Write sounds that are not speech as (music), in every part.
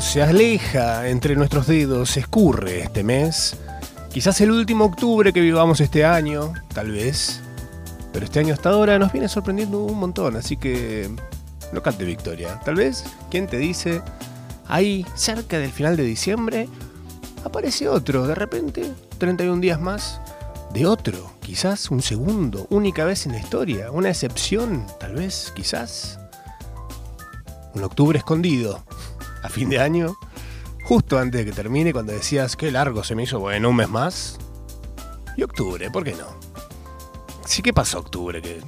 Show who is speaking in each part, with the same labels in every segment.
Speaker 1: se
Speaker 2: aleja entre nuestros dedos, se escurre este mes. Quizás el último octubre que vivamos este año, tal vez. Pero este año hasta ahora nos viene sorprendiendo un montón, así que no cante victoria. Tal vez, ¿quién te dice? Ahí, cerca del final de diciembre, aparece otro, de repente, 31 días más, de otro, quizás un segundo, única vez en la historia, una excepción, tal vez, quizás un octubre escondido a fin de año, justo antes de que termine, cuando decías qué largo se me hizo, bueno, un mes más. Y octubre, ¿por qué no? Sí, ¿qué pasó octubre? Que,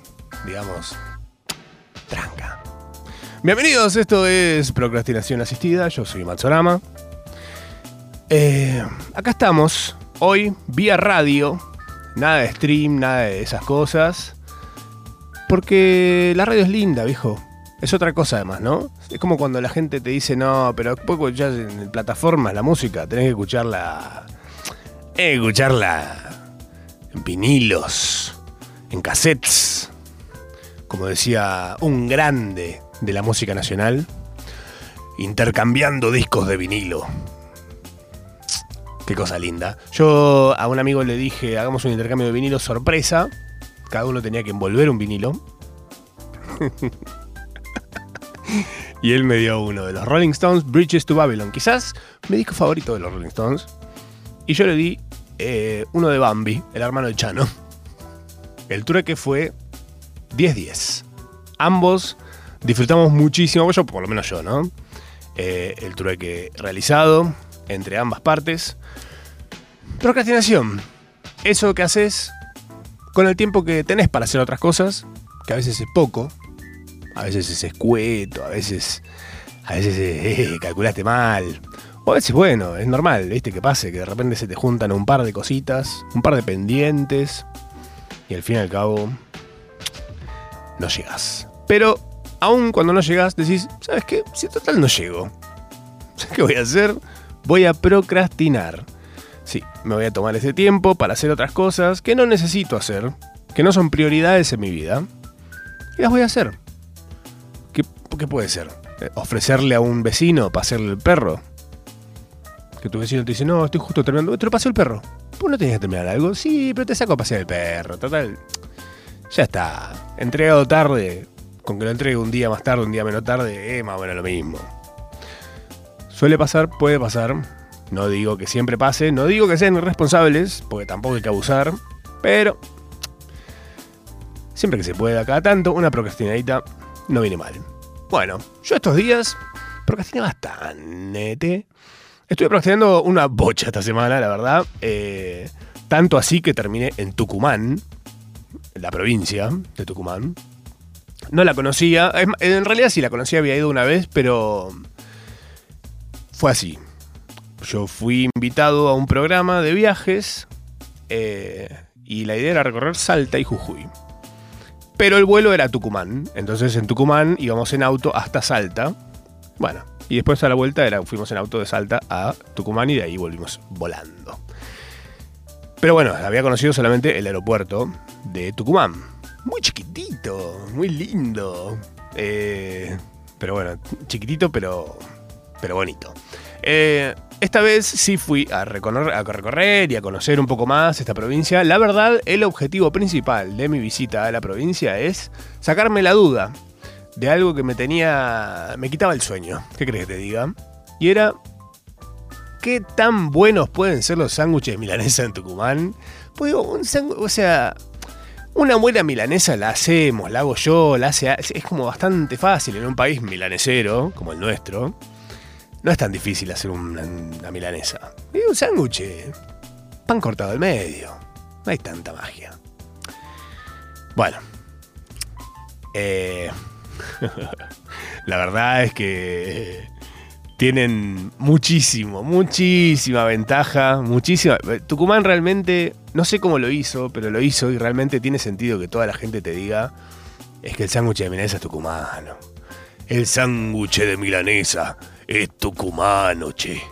Speaker 2: digamos, tranca. Bienvenidos, esto es Procrastinación Asistida, yo soy Matsorama. Eh, acá estamos, hoy, vía radio, nada de stream, nada de esas cosas. Porque la radio es linda, viejo. Es otra cosa además, ¿no? Es como cuando la gente te dice, no, pero después ya en plataformas la música, tenés que escucharla. Escucharla en vinilos, en cassettes. Como decía un grande de la música nacional, intercambiando discos de vinilo. Qué cosa linda. Yo a un amigo le dije, hagamos un intercambio de vinilo sorpresa. Cada uno tenía que envolver un vinilo. (laughs) y él me dio uno de los Rolling Stones, Bridges to Babylon. Quizás mi disco favorito de los Rolling Stones. Y yo le di eh, uno de Bambi, el hermano de Chano. El trueque fue 10-10. Ambos disfrutamos muchísimo, por lo menos yo, ¿no? Eh, el trueque realizado entre ambas partes. Procrastinación. Eso que haces con el tiempo que tenés para hacer otras cosas, que a veces es poco, a veces es escueto, a veces, a veces eh, calculaste mal. O a veces, bueno, es normal, ¿viste? Que pase, que de repente se te juntan un par de cositas, un par de pendientes, y al fin y al cabo, no llegas. Pero, aún cuando no llegas, decís, ¿sabes qué? Si total no llego, ¿sabes (laughs) qué voy a hacer? Voy a procrastinar. Sí, me voy a tomar ese tiempo para hacer otras cosas que no necesito hacer, que no son prioridades en mi vida, y las voy a hacer. ¿Qué, puede ser? Eh, ¿Ofrecerle a un vecino para hacerle el perro? Que tu vecino te dice, no, estoy justo terminando. ¿Te lo pasó el perro? ¿Pues no tenías que terminar algo? Sí, pero te saco a pasear el perro. Total. Ya está. Entregado tarde. Con que lo entregue un día más tarde, un día menos tarde, es más o menos lo mismo. Suele pasar, puede pasar. No digo que siempre pase, no digo que sean irresponsables, porque tampoco hay que abusar. Pero siempre que se pueda, cada tanto, una procrastinadita no viene mal. Bueno, yo estos días procrastiné bastante. Estuve procrastinando una bocha esta semana, la verdad. Eh, tanto así que terminé en Tucumán, la provincia de Tucumán. No la conocía, en realidad sí la conocía, había ido una vez, pero fue así. Yo fui invitado a un programa de viajes eh, y la idea era recorrer Salta y Jujuy. Pero el vuelo era Tucumán. Entonces en Tucumán íbamos en auto hasta Salta. Bueno, y después a la vuelta era, fuimos en auto de Salta a Tucumán y de ahí volvimos volando. Pero bueno, había conocido solamente el aeropuerto de Tucumán. Muy chiquitito, muy lindo. Eh, Pero bueno, chiquitito, pero, pero bonito. Eh, esta vez sí fui a recorrer, y a conocer un poco más esta provincia. La verdad, el objetivo principal de mi visita a la provincia es sacarme la duda de algo que me tenía. me quitaba el sueño. ¿Qué crees que te diga? Y era. ¿Qué tan buenos pueden ser los sándwiches milanesa en Tucumán? Pues digo, un sándwich, o sea, una buena milanesa la hacemos, la hago yo, la hace. Es como bastante fácil en un país milanesero como el nuestro. No es tan difícil hacer una, milanesa. Un sándwich, pan cortado al medio. No hay tanta magia. Bueno. Eh, (laughs) la verdad es que tienen muchísimo, muchísima ventaja, muchísima. Tucumán realmente, no sé cómo lo hizo, pero lo hizo y realmente tiene sentido que toda la gente te diga es que el sándwich de milanesa es tucumano. El sándwich de milanesa es tucumano, che.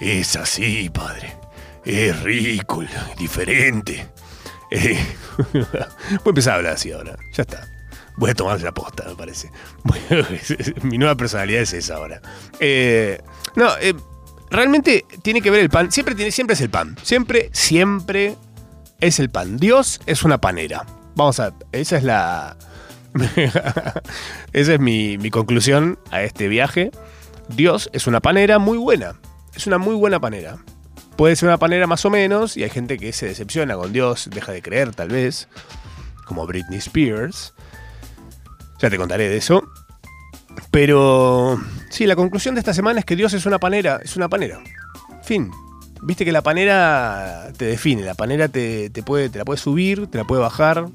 Speaker 2: Es así, padre. Es rico, diferente. Eh, (laughs) voy a empezar a hablar así ahora. Ya está. Voy a tomar la posta, me parece. (laughs) mi nueva personalidad es esa ahora. Eh, no, eh, realmente tiene que ver el pan. Siempre, tiene, siempre es el pan. Siempre, siempre es el pan. Dios es una panera. Vamos a. Esa es la. (laughs) esa es mi, mi conclusión a este viaje. Dios es una panera muy buena. Es una muy buena panera. Puede ser una panera más o menos, y hay gente que se decepciona con Dios, deja de creer tal vez, como Britney Spears. Ya te contaré de eso. Pero sí, la conclusión de esta semana es que Dios es una panera, es una panera. Fin. Viste que la panera te define, la panera te, puede, te la puede subir, te la puede bajar.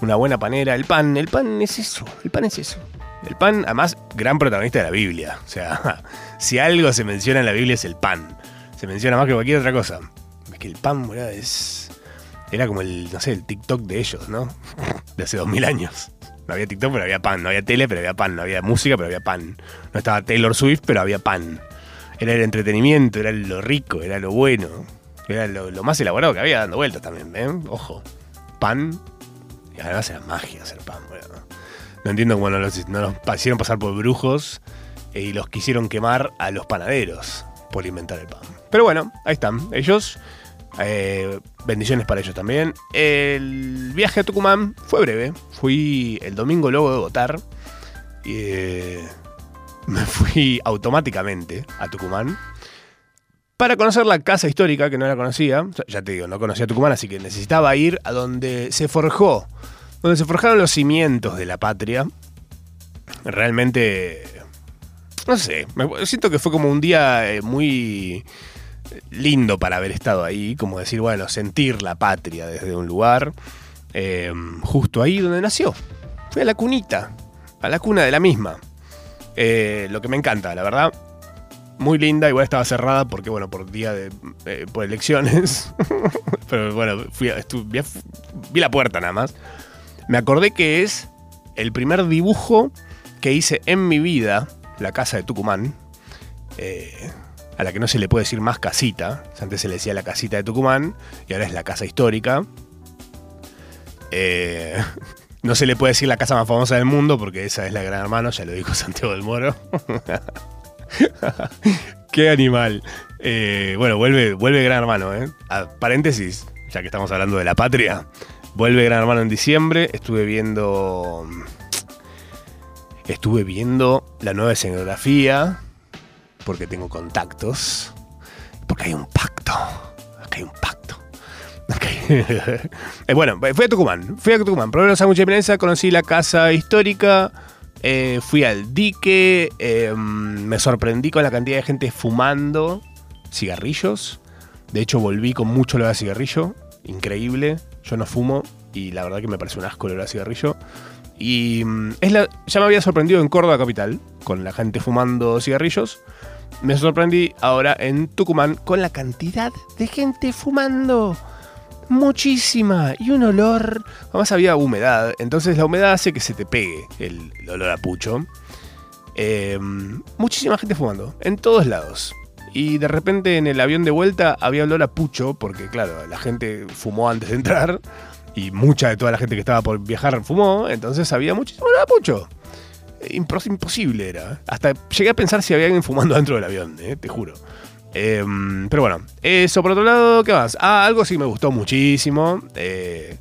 Speaker 2: Una buena panera. El pan, el pan es eso, el pan es eso. El pan, además, gran protagonista de la Biblia. O sea, (laughs) si algo se menciona en la Biblia es el pan. Se menciona más que cualquier otra cosa. Es que el pan, ¿verdad? es. Era como el, no sé, el TikTok de ellos, ¿no? (laughs) De hace dos mil años. No había TikTok, pero había pan. No había tele, pero había pan. No había música, pero había pan. No estaba Taylor Swift, pero había pan. Era el entretenimiento, era lo rico, era lo bueno. Era lo, más elaborado que había dando vueltas también, ¿eh? Ojo. Pan. Y además era magia hacer pan, ¿no? No entiendo cómo no los, hicieron pasar por brujos y los quisieron quemar a los panaderos por inventar el pan. Pero bueno, ahí están. Ellos eh, bendiciones para ellos también. El viaje a Tucumán fue breve. Fui el domingo luego de votar. Y, eh, (laughs) me fui automáticamente a Tucumán para conocer la casa histórica que no la conocía. Ya te digo, no conocía Tucumán, así que necesitaba ir a donde se forjó, donde se forjaron los cimientos de la patria. Realmente, no sé, siento que fue como un día eh, muy lindo para haber estado ahí, como decir, bueno, sentir la patria desde un lugar, eh, justo ahí donde nació. Fui a la cunita, a la cuna de la misma. Eh, lo que me encanta, la verdad. Muy linda, igual estaba cerrada porque, bueno, por día de. Eh, por elecciones. (laughs) Pero bueno, fui vi la puerta nada más. Me acordé que es el primer dibujo que hice en mi vida, la casa de Tucumán. Eh, a la que no se le puede decir más casita. Antes se le decía la casita de Tucumán y ahora es la casa histórica. Eh, (laughs) no se le puede decir la casa más famosa del mundo porque esa es la Gran Hermano, ya lo dijo (laughs) Santiago del Moro. (laughs) Qué animal. Eh, bueno, vuelve, vuelve Gran Hermano, ¿eh? paréntesis, ya que estamos hablando de la patria. Vuelve Gran Hermano en diciembre. Estuve viendo. Estuve viendo la nueva escenografía porque tengo contactos, porque hay un pacto, acá hay un pacto. (laughs) Eh, bueno, fui a Tucumán, fui a Tucumán, probé los sándwiches de prensa, conocí la casa histórica, eh, fui al dique, em, me sorprendí con la cantidad de gente fumando cigarrillos. De hecho, volví con mucho olor a cigarrillo, increíble. Yo no fumo y la verdad que me parece un asco el olor a cigarrillo. Y mm, es la, ya me había sorprendido en Córdoba Capital, con la gente fumando cigarrillos. Me sorprendí ahora en Tucumán con la cantidad de gente fumando. Muchísima. Y un olor. Además había humedad. Entonces la humedad hace que se te pegue el, olor a pucho. Em, muchísima gente fumando. En todos lados. Y de repente en el avión de vuelta había olor a pucho. Porque claro, la gente fumó antes de entrar y mucha de toda la gente que estaba por viajar fumó, entonces había muchísimo pucho. impos- imposible era. Hasta llegué a pensar si había alguien fumando dentro del avión, eh, te juro. Em, pero bueno, eso por otro lado, ¿qué más? Ah, algo sí me gustó muchísimo. eh,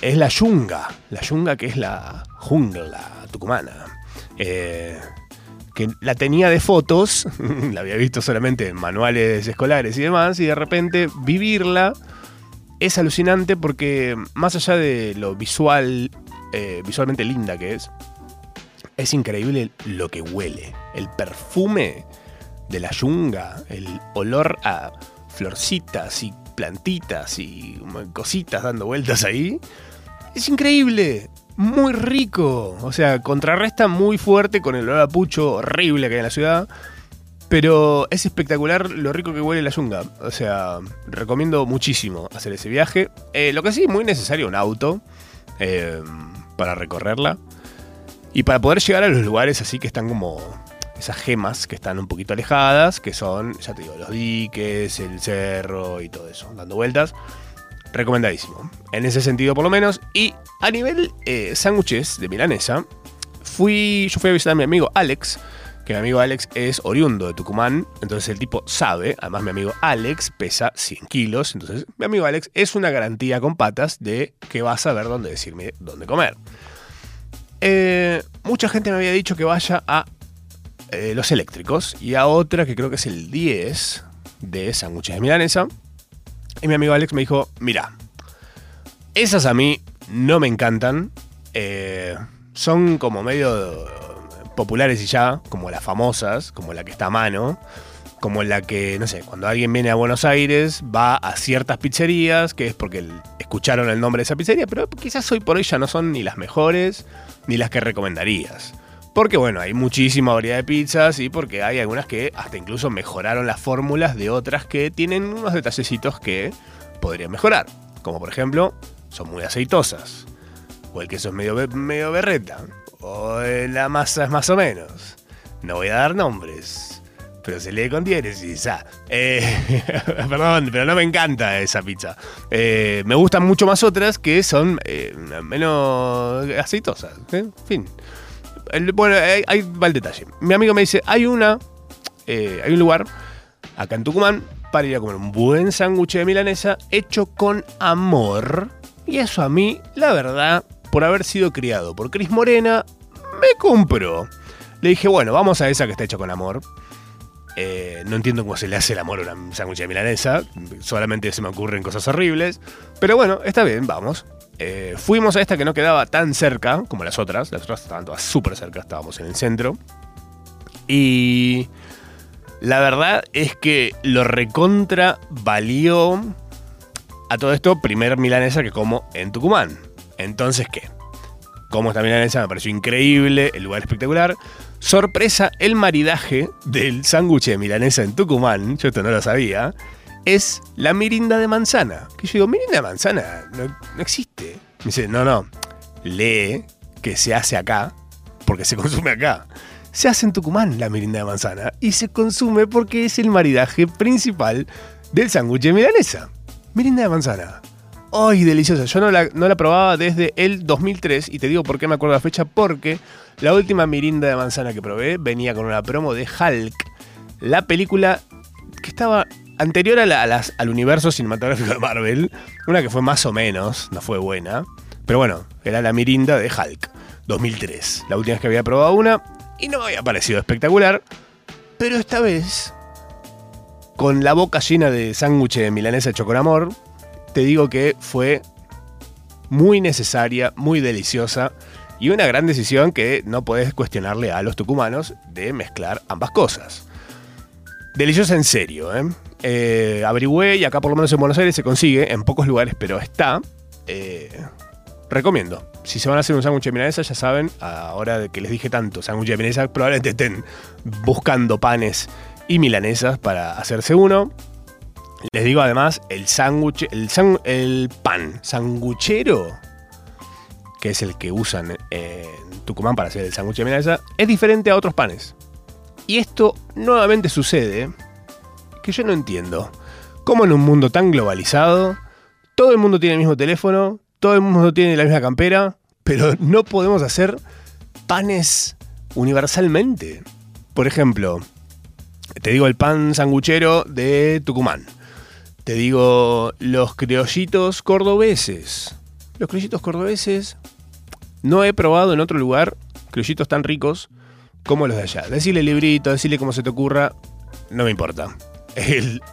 Speaker 2: es la yunga. La yunga que es la jungla tucumana. Eh, que la tenía de fotos, (laughs) la había visto solamente en manuales escolares y demás, y de repente vivirla es alucinante porque más allá de lo visual, eh, visualmente linda que es, es increíble lo que huele. El perfume de la yunga, el olor a florcitas y plantitas y cositas dando vueltas ahí. Es increíble, muy rico. O sea, contrarresta muy fuerte con el olor a pucho horrible que hay en la ciudad. Pero es espectacular lo rico que huele la yunga. O sea, recomiendo muchísimo hacer ese viaje. Eh, lo que sí, muy necesario un auto eh, para recorrerla. Y para poder llegar a los lugares así que están como esas gemas que están un poquito alejadas, que son, ya te digo, los diques, el cerro y todo eso, dando vueltas. Recomendadísimo. En ese sentido, por lo menos. Y a nivel eh, sándwiches de milanesa, fui, yo fui a visitar a mi amigo Alex, que mi amigo Alex es oriundo de Tucumán, entonces el tipo sabe, además mi amigo Alex pesa 100 kilos, entonces mi amigo Alex es una garantía con patas de que va a saber dónde decirme dónde comer. Eh, mucha gente me había dicho que vaya a eh, los eléctricos y a otra que creo que es el 10 de sándwiches de milanesa. Y mi amigo Alex me dijo, mira, esas a mí no me encantan. eh, son como medio populares y ya, como las famosas, como la que está a mano. Como la que, no sé, cuando alguien viene a Buenos Aires va a ciertas pizzerías, que es porque escucharon el nombre de esa pizzería, pero quizás hoy por hoy ya no son ni las mejores ni las que recomendarías. Porque bueno, hay muchísima variedad de pizzas y porque hay algunas que hasta incluso mejoraron las fórmulas de otras que tienen unos detallecitos que podrían mejorar. Como por ejemplo, son muy aceitosas. O el queso es medio, medio berreta. O eh, la masa es más o menos. No voy a dar nombres. Pero se lee con diéresis. Ah, eh, (laughs) perdón, pero no me encanta esa pizza. Eh, me gustan mucho más otras que son eh, menos aceitosas. En fin. Bueno, ahí, ahí va el detalle. Mi amigo me dice, hay una, eh, hay un lugar acá en Tucumán para ir a comer un buen sándwich de milanesa hecho con amor. Y eso a mí, la verdad, por haber sido criado por Cris Morena, me compró. Le dije, bueno, vamos a esa que está hecha con amor. Eh, no entiendo cómo se le hace el amor a un sándwich milanesa. Solamente se me ocurren cosas horribles. Pero bueno, está bien, vamos. Eh, fuimos a esta que no quedaba tan cerca como las otras. Las otras estaban todas súper cerca, estábamos en el centro. Y la verdad es que lo recontra valió a todo esto primer milanesa que como en Tucumán. Entonces, ¿qué? Como esta milanesa me pareció increíble, el lugar espectacular. Sorpresa, el maridaje del sándwich de milanesa en Tucumán, yo esto no lo sabía, es la mirinda de manzana. Que yo digo, mirinda de manzana no, no existe. Me dice, no, no, lee que se hace acá, porque se consume acá. Se hace en Tucumán la mirinda de manzana y se consume porque es el maridaje principal del sándwich de milanesa. Mirinda de manzana. ¡Ay, deliciosa! Yo no la, no la probaba desde el 2003 y te digo por qué me acuerdo la fecha, porque la última mirinda de manzana que probé venía con una promo de Hulk, la película que estaba anterior a la- a las- al universo cinematográfico de Marvel, una que fue más o menos, no fue buena, pero bueno, era la mirinda de Hulk, 2003, la última vez que había probado una y no me había parecido espectacular, pero esta vez, con la boca llena de sándwich de milanesa con amor, te digo que fue muy necesaria, muy deliciosa y una gran decisión que no puedes cuestionarle a los tucumanos de mezclar ambas cosas. Deliciosa en serio, ¿eh? Eh, y acá por lo menos en Buenos Aires se consigue, en pocos lugares, pero está. Eh, recomiendo. Si se van a hacer un sándwich de milanesa, ya saben, ahora que les dije tanto, sándwich de milanesa, probablemente estén buscando panes y milanesas para hacerse uno. Les digo además, el sándwich, el, pan sanguchero, que es el que usan en Tucumán para hacer el sándwich de milanesa, es diferente a otros panes. Y esto nuevamente sucede que yo no entiendo. Cómo en un mundo tan globalizado, todo el mundo tiene el mismo teléfono, todo el mundo tiene la misma campera, pero no podemos hacer panes universalmente. Por ejemplo, te digo el pan sanguchero de Tucumán. Te digo los criollitos cordobeses. Los criollitos cordobeses no he probado en otro lugar criollitos tan ricos como los de allá. Decirle librito, decirle cómo se te ocurra, no me importa.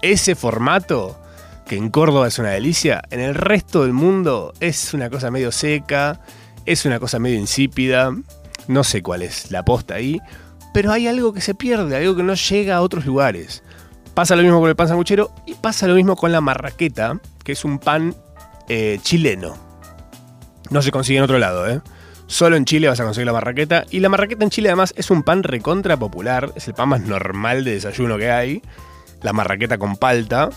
Speaker 2: ese formato, que en Córdoba es una delicia, en el resto del mundo es una cosa medio seca, es una cosa medio insípida, no sé cuál es la posta ahí, pero hay algo que se pierde, algo que no llega a otros lugares. Pasa lo mismo con el pan sanguchero y pasa lo mismo con la marraqueta, que es un pan eh, chileno. No se consigue en otro lado, ¿eh? Solo en Chile vas a conseguir la marraqueta. Y la marraqueta en Chile además es un pan recontra popular. Es el pan más normal de desayuno que hay. La marraqueta con palta.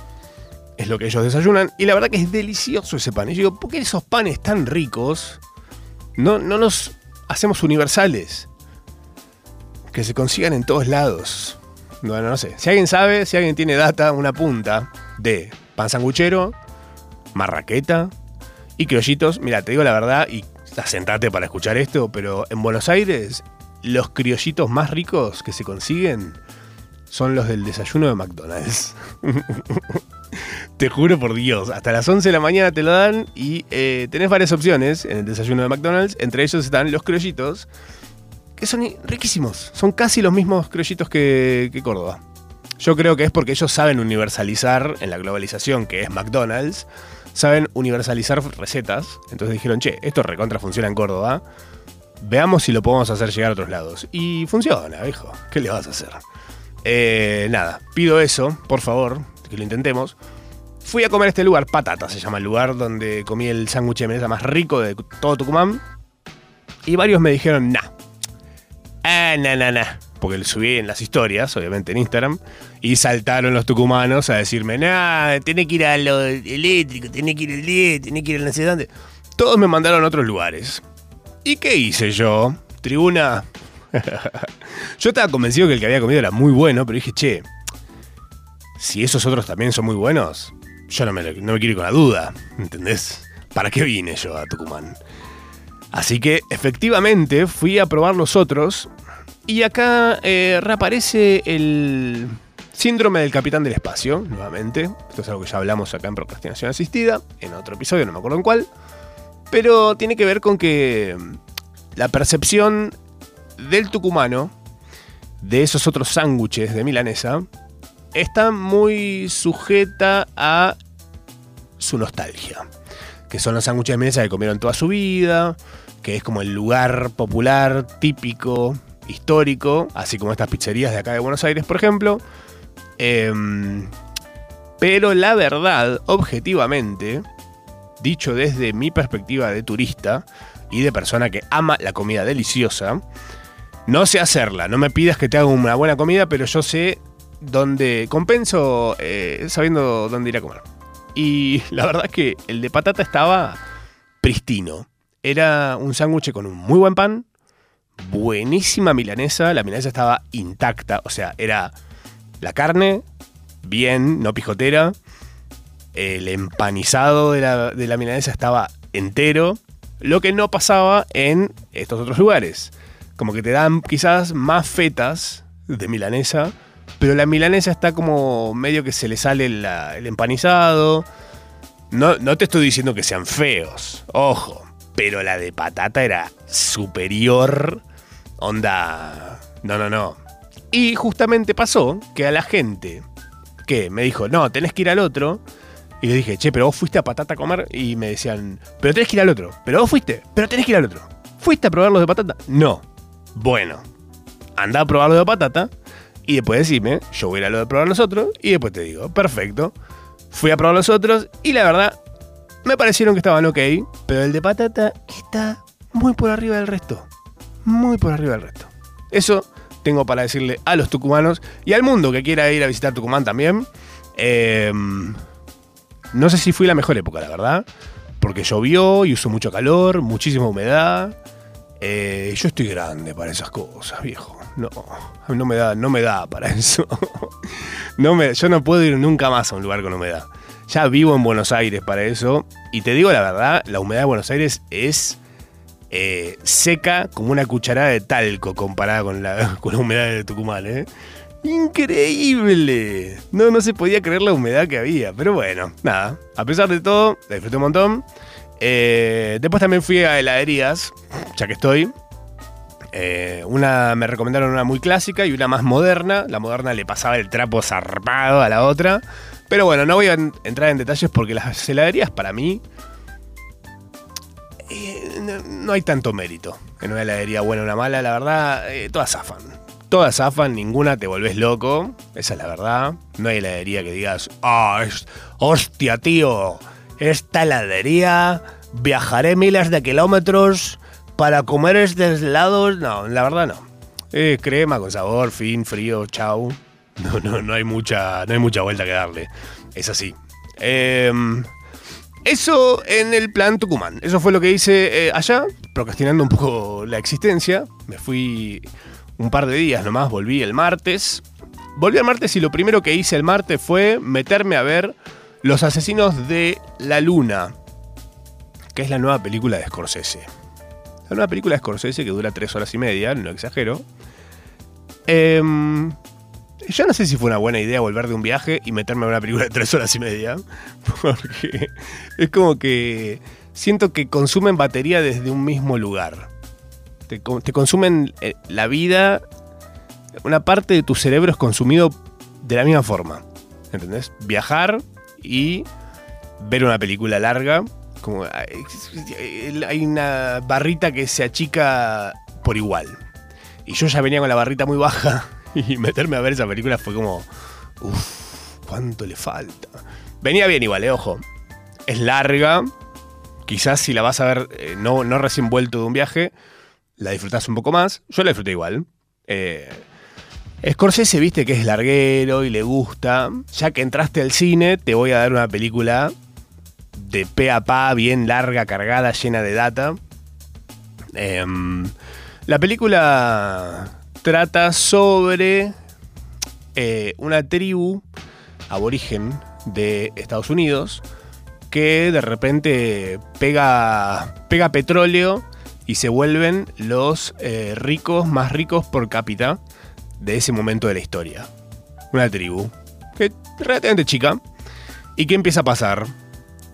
Speaker 2: Es lo que ellos desayunan. Y la verdad que es delicioso ese pan. Y yo digo, ¿por qué esos panes tan ricos no, no los hacemos universales? Que se consigan en todos lados. Bueno, no sé. Si alguien sabe, si alguien tiene data, una punta de pan sanguchero, marraqueta y criollitos, mira, te digo la verdad, y sentate para escuchar esto, pero en Buenos Aires los criollitos más ricos que se consiguen son los del desayuno de McDonald's. (laughs) te juro por Dios, hasta las 11 de la mañana te lo dan y eh, tenés varias opciones en el desayuno de McDonald's. Entre ellos están los criollitos, son riquísimos. Son casi los mismos criollitos que, Córdoba. Yo creo que es porque ellos saben universalizar en la globalización que es McDonald's saben universalizar recetas. Entonces dijeron, che, esto recontra funciona en Córdoba. Veamos si lo podemos hacer llegar a otros lados. Y funciona, hijo. ¿Qué le vas a hacer? Eh, nada, pido eso, por favor, que lo intentemos. Fui a comer este lugar, Patata se llama el lugar donde comí el sándwich de mesa más rico de todo Tucumán. Y varios me dijeron, nah. Ah, nah, nah, nah porque lo subí en las historias, obviamente en Instagram, y saltaron los tucumanos a decirme, nah, tenés que ir a lo eléctrico, tenés que ir al 10, tenés que ir al no sé Todos me mandaron a otros lugares. ¿Y qué hice yo? Tribuna. (laughs) yo estaba convencido que el que había comido era muy bueno, pero dije, che, si esos otros también son muy buenos, yo no me, no me quiero ir con la duda, ¿entendés? ¿Para qué vine yo a Tucumán? Así que efectivamente fui a probar los otros y acá eh, reaparece el síndrome del capitán del espacio, nuevamente. Esto es algo que ya hablamos acá en Procrastinación Asistida, en otro episodio, no me acuerdo en cuál. Pero tiene que ver con que la percepción del tucumano de esos otros sándwiches de milanesa está muy sujeta a su nostalgia. Que son los sándwiches de milanesa que comieron toda su vida, que es como el lugar popular típico histórico, así como estas pizzerías de acá de Buenos Aires, por ejemplo. Em, pero la verdad, objetivamente, dicho desde mi perspectiva de turista y de persona que ama la comida deliciosa, no sé hacerla. No me pidas que te haga una buena comida, pero yo sé dónde compenso eh, sabiendo dónde ir a comer. Y la verdad es que el de patata estaba pristino. Era un sándwich con un muy buen pan, buenísima milanesa. La milanesa estaba intacta, o sea, era la carne, bien, no pijotera. El empanizado de la, milanesa estaba entero. Lo que no pasaba en estos otros lugares. Como que te dan quizás más fetas de milanesa, pero la milanesa está como medio que se le sale el empanizado. No, no te estoy diciendo que sean feos, ojo, pero la de patata era superior. Onda, no, no, no. Y justamente pasó que a la gente que me dijo, no, tenés que ir al otro. Y le dije, che, pero vos fuiste a patata a comer. Y me decían, pero tenés que ir al otro. Pero vos fuiste, pero tenés que ir al otro. ¿Fuiste a probar los de patata? No. Bueno, anda a probar los de patata. Y después decime, yo voy a ir a lo de probar los otros. Y después te digo, perfecto. Fui a probar los otros. Y la verdad, me parecieron que estaban ok, pero el de patata está muy por arriba del resto. Muy por arriba del resto. Eso tengo para decirle a los tucumanos y al mundo que quiera ir a visitar Tucumán también. Em, no sé si fui la mejor época, la verdad. Porque llovió y usó mucho calor, muchísima humedad. Eh, yo estoy grande para esas cosas, viejo. No, no me da, no me da para (laughs) eso. no me, yo no puedo ir nunca más a un lugar con humedad. Ya vivo en Buenos Aires para eso. Y te digo la verdad, la humedad de Buenos Aires es eh, seca como una cucharada de talco comparada con la, (laughs) con la humedad de Tucumán, ¿eh? Increíble. No, no se podía creer la humedad que había. Pero bueno, nada. A pesar de todo, la disfruté un montón. Eh, después también fui a heladerías, ya que estoy. Una me recomendaron una muy clásica y una más moderna. La moderna le pasaba el trapo zarpado a la otra. Pero bueno, no voy a en- entrar en detalles porque las heladerías para mí eh, no, hay tanto mérito en una heladería buena o una mala. La verdad, eh, todas zafan. Todas zafan, ninguna te volvés loco. Esa es la verdad. No hay heladería que digas, ah, es- hostia, tío, esta heladería viajaré miles de kilómetros para comer estos helados. No, la verdad no. Eh, crema con sabor, fin, frío, chau. (laughs) No, no, no hay mucha, no hay mucha vuelta que darle. Es así. Em, eso en el plan Tucumán. Eso fue lo que hice eh, allá, procrastinando un poco la existencia. Me fui un par de días nomás, volví el martes. Volví el martes y lo primero que hice el martes fue meterme a ver Los Asesinos de la Luna, que es la nueva película de Scorsese. La nueva película de Scorsese que dura tres horas y media, no exagero. Em, yo no sé si fue una buena idea volver de un viaje y meterme a una película de tres horas y media. (laughs) Porque es como que siento que consumen batería desde un mismo lugar. Te, te consumen eh, la vida. Una parte de tu cerebro es consumido de la misma forma. ¿Entendés? Viajar y ver una película larga. Como hay una barrita que se achica por igual. Y yo ya venía con la barrita muy baja. (laughs) Y meterme a ver esa película fue como. Uff, ¿cuánto le falta? Venía bien igual, eh, ojo. Es larga. Quizás si la vas a ver eh, no, no recién vuelto de un viaje, la disfrutás un poco más. Yo la disfruté igual. Eh, Scorsese, viste que es larguero y le gusta. Ya que entraste al cine, te voy a dar una película de pe a pa, bien larga, cargada, llena de data. Em, la película trata sobre eh, una tribu aborigen de Estados Unidos que de repente pega, pega petróleo y se vuelven los eh, ricos más ricos por cápita de ese momento de la historia. Una tribu que es relativamente chica. ¿Y qué empieza a pasar?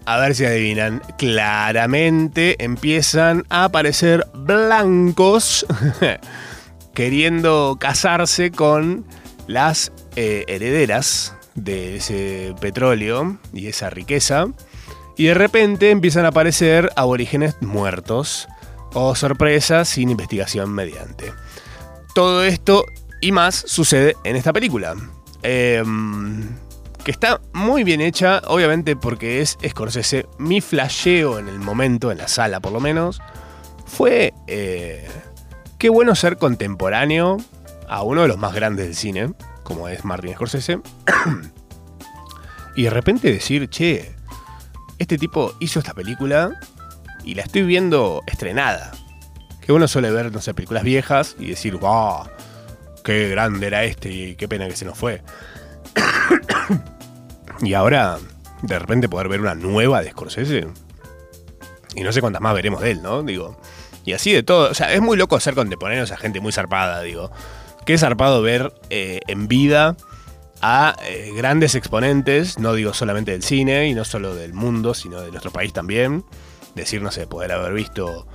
Speaker 2: A ver si adivinan. Claramente empiezan a aparecer blancos (laughs) queriendo casarse con las eh, herederas de ese petróleo y esa riqueza. Y de repente empiezan a aparecer aborígenes muertos. O sorpresa sin investigación mediante. Todo esto y más sucede en esta película. Em, que está muy bien hecha, obviamente porque es Scorsese. Mi flasheo en el momento, en la sala por lo menos, fue... eh, qué bueno ser contemporáneo a uno de los más grandes del cine, como es Martin Scorsese. (clears throat) y de repente decir, che, este tipo hizo esta película y la estoy viendo estrenada. Que uno suele ver, no sé, películas viejas y decir, wow, qué grande era este y qué pena que se nos fue. (clears throat) y ahora, de repente, poder ver una nueva de Scorsese. Y no sé cuántas más veremos de él, ¿no? Digo. Y así de todo. O sea, es muy loco ser contemporáneos a gente muy zarpada, digo. Qué zarpado ver eh, en vida a eh, grandes exponentes, no digo solamente del cine y no solo del mundo, sino de nuestro país también. Decir, no sé, poder haber visto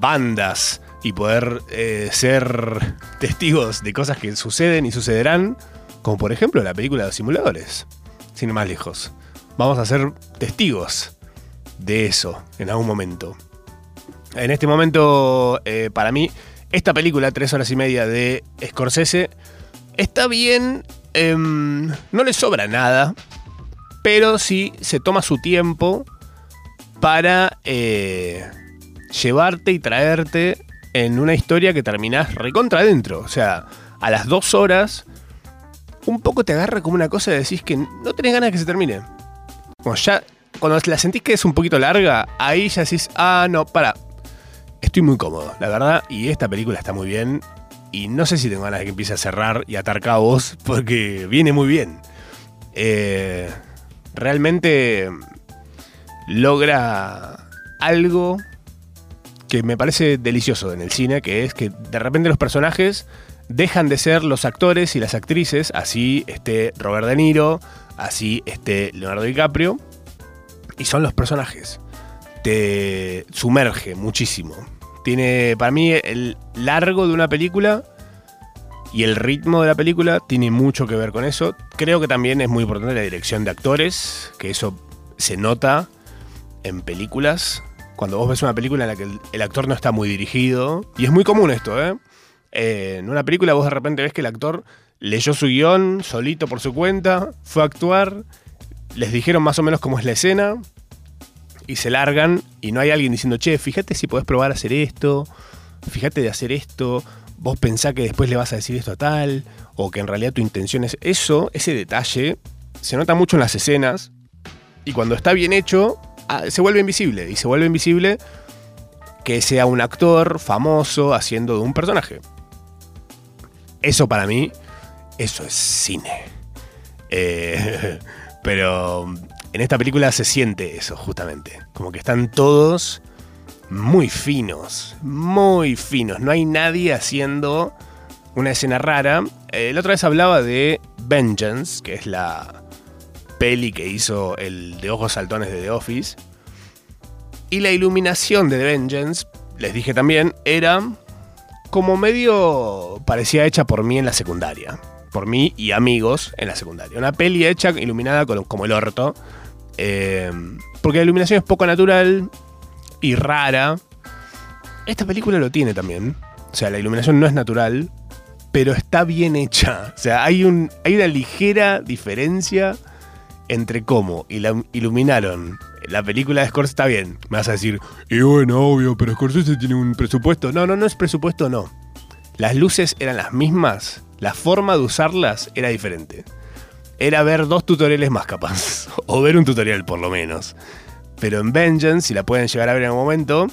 Speaker 2: bandas y poder eh, ser testigos de cosas que suceden y sucederán, como por ejemplo la película de los simuladores, sin más lejos. Vamos a ser testigos de eso en algún momento. En este momento, eh, para mí, esta película, tres horas y media de Scorsese, está bien, em, no le sobra nada, pero sí se toma su tiempo para eh, llevarte y traerte en una historia que terminás recontra adentro. O sea, a las dos horas, un poco te agarra como una cosa de decís que no tenés ganas de que se termine. Como ya, cuando la sentís que es un poquito larga, ahí ya decís, ah, no, para. Estoy muy cómodo, la verdad, y esta película está muy bien. Y no sé si tengo ganas de que empiece a cerrar y atar cabos, (laughs) porque viene muy bien. Eh, realmente logra algo que me parece delicioso en el cine, que es que de repente los personajes dejan de ser los actores y las actrices, así esté Robert De Niro, así esté Leonardo DiCaprio, y son los personajes. Te sumerge muchísimo. Tiene, para mí, el largo de una película y el ritmo de la película tiene mucho que ver con eso. Creo que también es muy importante la dirección de actores, que eso se nota en películas. Cuando vos ves una película en la que el, actor no está muy dirigido, y es muy común esto, ¿eh? ¿eh? En una película vos de repente ves que el actor leyó su guion solito por su cuenta, fue a actuar, les dijeron más o menos cómo es la escena, y se largan, y no hay alguien diciendo, che, fíjate si podés probar a hacer esto, fíjate de hacer esto, vos pensás que después le vas a decir esto a tal, o que en realidad tu intención es eso, ese detalle, se nota mucho en las escenas, y cuando está bien hecho, ah, se vuelve invisible, y se vuelve invisible que sea un actor famoso haciendo de un personaje. Eso para mí, eso es cine. Eh, (laughs) pero en esta película se siente eso, justamente. Como que están todos muy finos, muy finos. No hay nadie haciendo una escena rara. Eh, la otra vez hablaba de Vengeance, que es la peli que hizo el de ojos saltones de The Office. Y la iluminación de The Vengeance, les dije también, era como medio parecía hecha por mí en la secundaria. Por mí y amigos en la secundaria. Una peli hecha iluminada como el orto. Eh, porque la iluminación es poco natural y rara. Esta película lo tiene también. O sea, la iluminación no es natural, pero está bien hecha. O sea, hay, un, hay una ligera diferencia entre cómo iluminaron la película de Scorsese. Está bien, me vas a decir, y bueno, obvio, pero Scorsese tiene un presupuesto. No, no, no es presupuesto, no. Las luces eran las mismas, la forma de usarlas era diferente. Era ver dos tutoriales más capaz, (laughs) o ver un tutorial por lo menos pero en Vengeance, si la pueden llegar a ver en algún momento,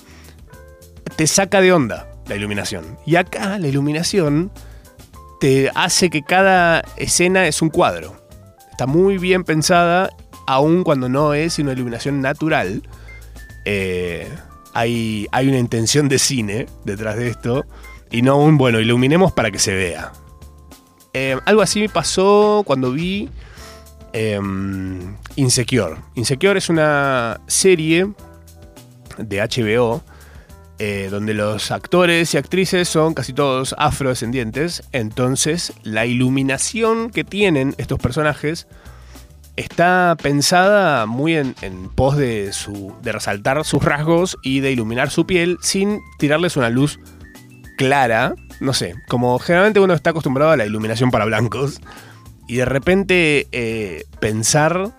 Speaker 2: te saca de onda la iluminación. Y acá la iluminación te hace que cada escena es un cuadro. Está muy bien pensada, aun cuando no es una iluminación natural. Eh, hay, hay una intención de cine detrás de esto. Y no un, bueno, iluminemos para que se vea. Eh, algo así pasó cuando vi Em, Insecure. Insecure es una serie de HBO eh, donde los actores y actrices son casi todos afrodescendientes. Entonces, la iluminación que tienen estos personajes está pensada muy en, pos de resaltar sus rasgos y de iluminar su piel sin tirarles una luz clara. No sé, como generalmente uno está acostumbrado a la iluminación para blancos y de repente eh, pensar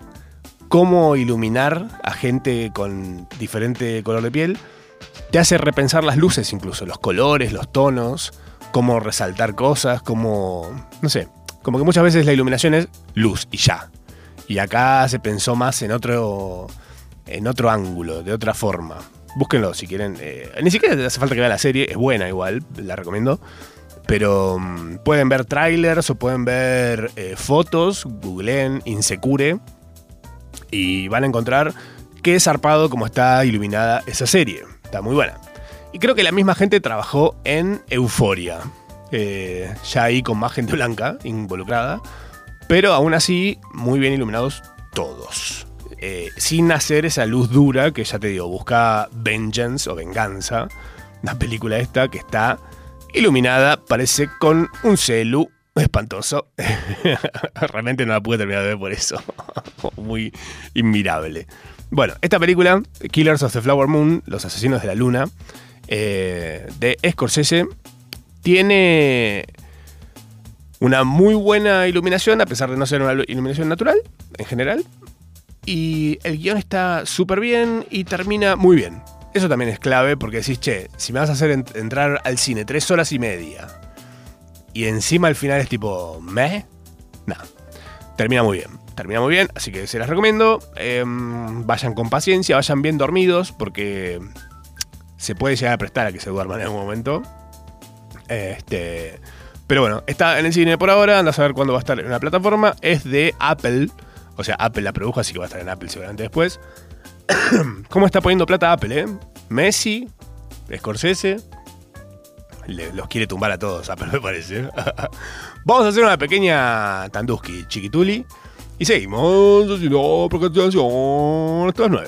Speaker 2: cómo iluminar a gente con diferente color de piel te hace repensar las luces incluso, los colores, los tonos, cómo resaltar cosas, cómo, no sé, como que muchas veces la iluminación es luz y ya. Y acá se pensó más en otro, en otro ángulo, de otra forma. Búsquenlo si quieren. Eh, ni siquiera hace falta que vean la serie, es buena igual, la recomiendo. Pero mm, pueden ver trailers o pueden ver eh, fotos, googleen Insecure y van a encontrar qué zarpado como está iluminada esa serie. Está muy buena. Y creo que la misma gente trabajó en Euforia. Eh, ya ahí con más gente blanca involucrada. Pero aún así, muy bien iluminados todos. Eh, sin hacer esa luz dura que ya te digo, busca Vengeance o Venganza. La película esta que está iluminada, parece con un celu espantoso. (laughs) Realmente no la pude terminar de ver por eso. (laughs) Muy inmirable. Bueno, esta película, Killers of the Flower Moon, Los Asesinos de la Luna, eh, de Scorsese, tiene una muy buena iluminación, a pesar de no ser una iluminación natural, en general. Y el guion está súper bien y termina muy bien. Eso también es clave porque decís, che, si me vas a hacer entrar al cine tres horas y media y encima al final es tipo, ¿me? No. Termina muy bien. Termina muy bien, así que se las recomiendo. Em, vayan con paciencia, vayan bien dormidos porque se puede llegar a prestar a que se duerman en algún momento. Este, pero bueno, está en el cine por ahora. Anda a saber cuándo va a estar en la plataforma. Es de Apple. O sea, Apple la produjo, así que va a estar en Apple seguramente después. (clears throat) ¿Cómo está poniendo plata Apple, eh? Messi
Speaker 3: Scorsese los quiere tumbar a todos, pero (laughs) me parece. (laughs) Vamos a hacer una pequeña Tanduski chiquituli y seguimos haciendo procrastinación hasta las 9.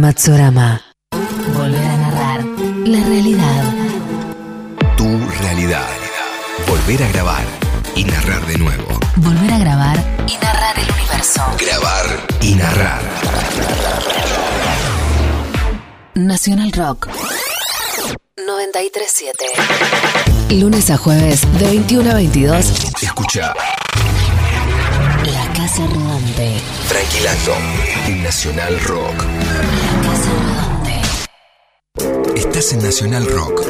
Speaker 4: Matsorama. Volver a narrar la realidad.
Speaker 5: Tu realidad. Volver a grabar y narrar de nuevo.
Speaker 4: Volver a grabar y narrar el universo.
Speaker 5: Grabar y narrar.
Speaker 4: Nacional Rock 937. Lunes a jueves de 21 a 22.
Speaker 5: Escucha
Speaker 4: La Casa Rodante.
Speaker 5: Tranquilando en Nacional Rock. En Nacional Rock.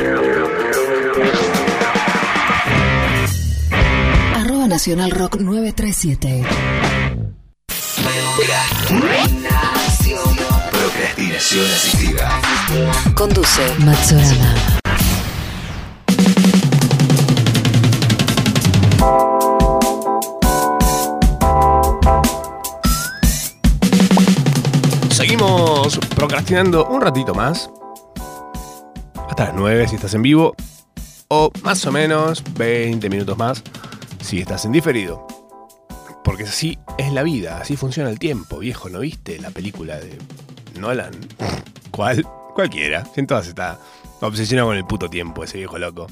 Speaker 4: Arroba Nacional Rock 937.
Speaker 5: Procrastinación asistida.
Speaker 4: Conduce Matsorama.
Speaker 3: Seguimos procrastinando un ratito más. Hasta las 9 si estás en vivo. O más o menos 20 minutos más.
Speaker 2: si estás en diferido. Porque así es la vida, así funciona el tiempo, viejo, ¿no viste la película de Nolan? (laughs) ¿Cuál? Cualquiera. Si en todas está obsesionado con el puto tiempo, ese viejo loco.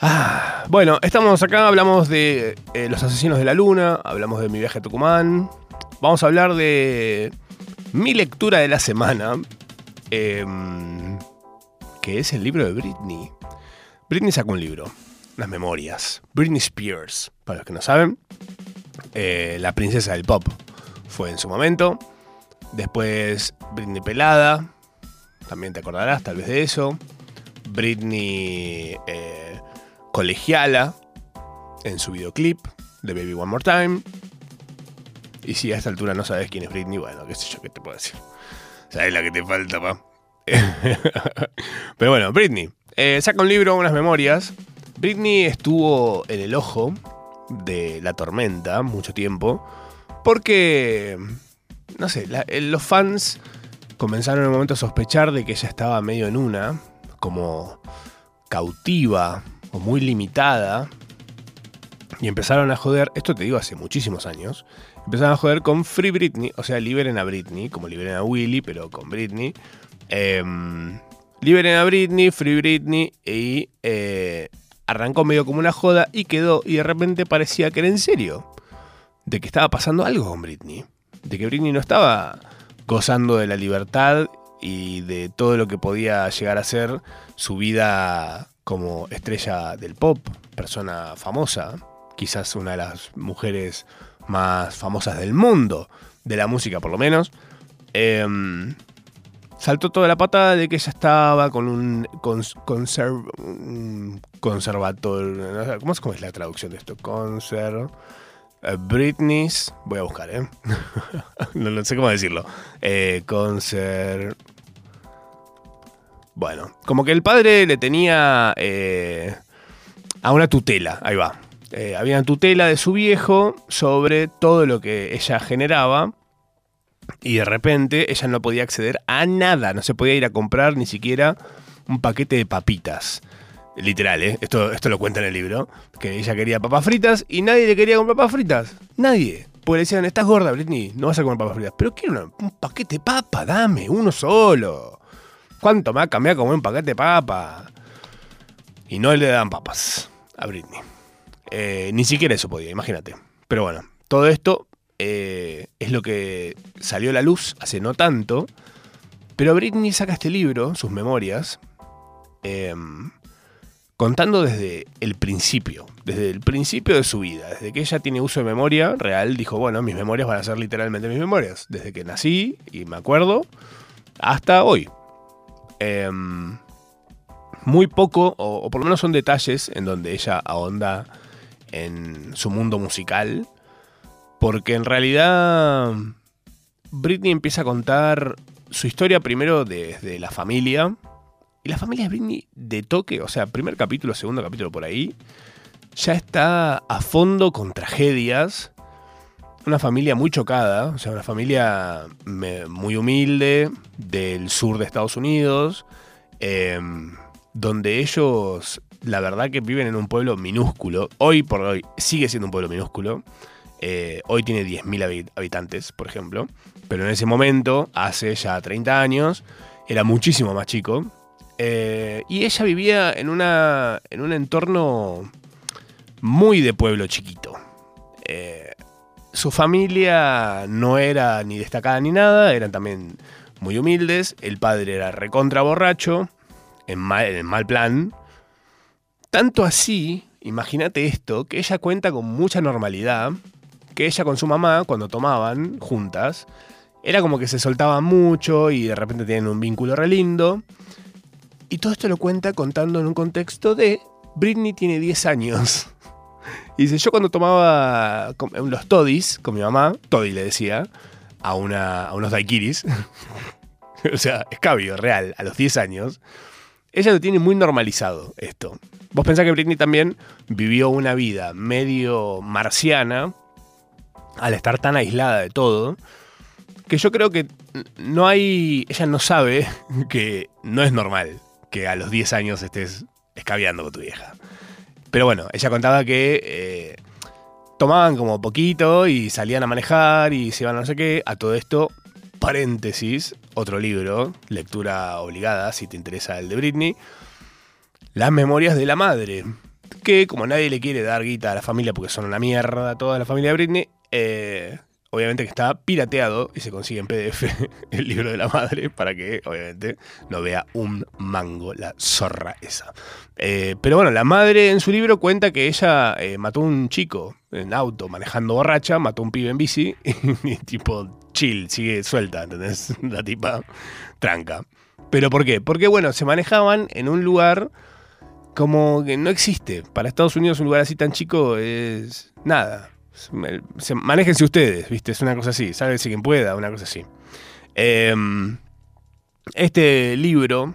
Speaker 2: Ah, bueno, estamos acá, hablamos de eh, los asesinos de la luna, hablamos de mi viaje a Tucumán. Vamos a hablar de mi lectura de la semana, em, que es el libro de Britney. Britney sacó un libro, Las Memorias. Britney Spears, para los que no saben, eh, la princesa del pop fue en su momento. Después Britney Pelada, también te acordarás tal vez de eso. Britney eh, Colegiala en su videoclip de Baby One More Time. Y si a esta altura no sabes quién es Britney, bueno, qué sé yo qué te puedo decir. Sabes la que te falta, pa. (laughs) Pero bueno, Britney. eh, saca un libro, unas memorias. Britney estuvo en el ojo de la tormenta mucho tiempo. Porque, no sé, eh, los fans comenzaron en un momento a sospechar de que ella estaba medio en una, como cautiva o muy limitada. Y empezaron a joder, esto te digo hace muchísimos años, empezaron a joder con Free Britney, o sea, liberen a Britney, como liberen a Willy, pero con Britney. Em, liberen a Britney, Free Britney, y eh, arrancó medio como una joda y quedó, y de repente parecía que era en serio, de que estaba pasando algo con Britney, de que Britney no estaba gozando de la libertad y de todo lo que podía llegar a ser su vida como estrella del pop, persona famosa, quizás una de las mujeres más famosas del mundo, de la música por lo menos. Em, saltó toda la patada de que ella estaba con un cons- conserv- ¿Cómo es, la traducción de esto? Conser. eh, Britney's. Voy a buscar, ¿eh? (laughs) no, no sé cómo decirlo. Eh, conser. Bueno, como que el padre le tenía eh, a una tutela, ahí va. Eh, había una tutela de su viejo sobre todo lo que ella generaba y de repente ella no podía acceder a nada, no se podía ir a comprar ni siquiera un paquete de papitas. Literal, ¿eh? Esto, esto lo cuenta en el libro. Que ella quería papas fritas y nadie le quería comprar papas fritas. Nadie. Porque le decían, estás gorda, Britney, no vas a comer papas fritas. Pero quiero un paquete de papa, dame, uno solo. ¿Cuánto me va a cambiar como un paquete de papa? Y no le dan papas a Britney. Eh, ni siquiera eso podía, imagínate. Pero bueno, todo esto eh, es lo que salió a la luz hace no tanto. Pero Britney saca este libro, sus memorias, em, contando desde el principio, desde el principio de su vida, desde que ella tiene uso de memoria real, dijo, bueno, mis memorias van a ser literalmente mis memorias, desde que nací y me acuerdo hasta hoy. Em, muy poco, o, o por lo menos son detalles en donde ella ahonda en su mundo musical, porque en realidad Britney empieza a contar su historia primero desde la familia, y la familia de Britney de toque, o sea, primer capítulo, segundo capítulo por ahí, ya está a fondo con tragedias. Una familia muy chocada, o sea, una familia muy humilde del sur de Estados Unidos, em, donde ellos, la verdad que viven en un pueblo minúsculo. Hoy por hoy sigue siendo un pueblo minúsculo. Eh, hoy tiene 10.000 habi- habitantes, por ejemplo. Pero en ese momento, hace ya 30 años, era muchísimo más chico. Eh, y ella vivía en, una, en un entorno muy de pueblo chiquito. Eh, su familia no era ni destacada ni nada, eran también muy humildes. El padre era recontra borracho, en en mal plan. Tanto así, imagínate esto, que ella cuenta con mucha normalidad, que ella con su mamá, cuando tomaban juntas, era como que se soltaban mucho y de repente tienen un vínculo re lindo. Y todo esto lo cuenta contando en un contexto de Britney tiene 10 años. (laughs) Y dice, yo cuando tomaba los toddies con mi mamá, toddy le decía, a, una, a unos daiquiris, (laughs) o sea, escabio, real, a los 10 años, ella lo tiene muy normalizado esto. Vos pensás que Britney también vivió una vida medio marciana al estar tan aislada de todo, que yo creo que no hay, ella no sabe (laughs) que no es normal que a los 10 años estés escabeando con tu vieja. pero bueno, ella contaba que eh, tomaban como poquito y salían a manejar y se iban a no sé qué. A todo esto, paréntesis, otro libro, lectura obligada si te interesa el de Britney. Las memorias de la madre. Que como nadie le quiere dar guita a la familia porque son una mierda toda la familia de Britney, eh, obviamente que está pirateado y se consigue en PDF (laughs) el libro de la madre para que obviamente no vea un mango la zorra esa. Eh, pero bueno, la madre en su libro cuenta que ella eh, mató a un chico en auto manejando borracha, mató a un pibe en bici (laughs) y, tipo chill, sigue suelta, ¿entendés? (laughs) La tipa tranca. ¿Pero por qué? Porque bueno, se manejaban en un lugar como que no existe. Para Estados Unidos un lugar así tan chico es nada. Se, manéjense ustedes, ¿viste? Es una cosa así. si quien pueda, una cosa así. Em, este libro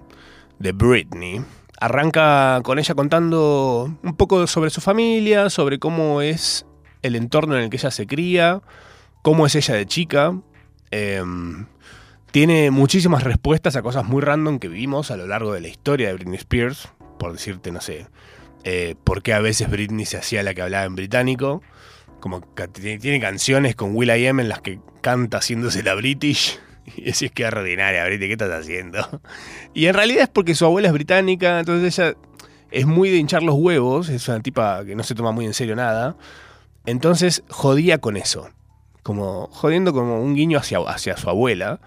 Speaker 2: de Britney arranca con ella contando un poco sobre su familia, sobre cómo es el entorno en el que ella se cría, cómo es ella de chica. Em, tiene muchísimas respuestas a cosas muy random que vivimos a lo largo de la historia de Britney Spears por decirte, no sé, eh, por qué a veces Britney se hacía la que hablaba en británico. Como que tiene canciones con Will I Am en las que canta haciéndose la British. (laughs) Y decís que ordinaria, Britney, ¿qué estás haciendo? (laughs) Y en realidad es porque su abuela es británica, entonces ella es muy de hinchar los huevos, es una tipa que no se toma muy en serio nada. Entonces jodía con eso. Como jodiendo como un guiño hacia, hacia su abuela.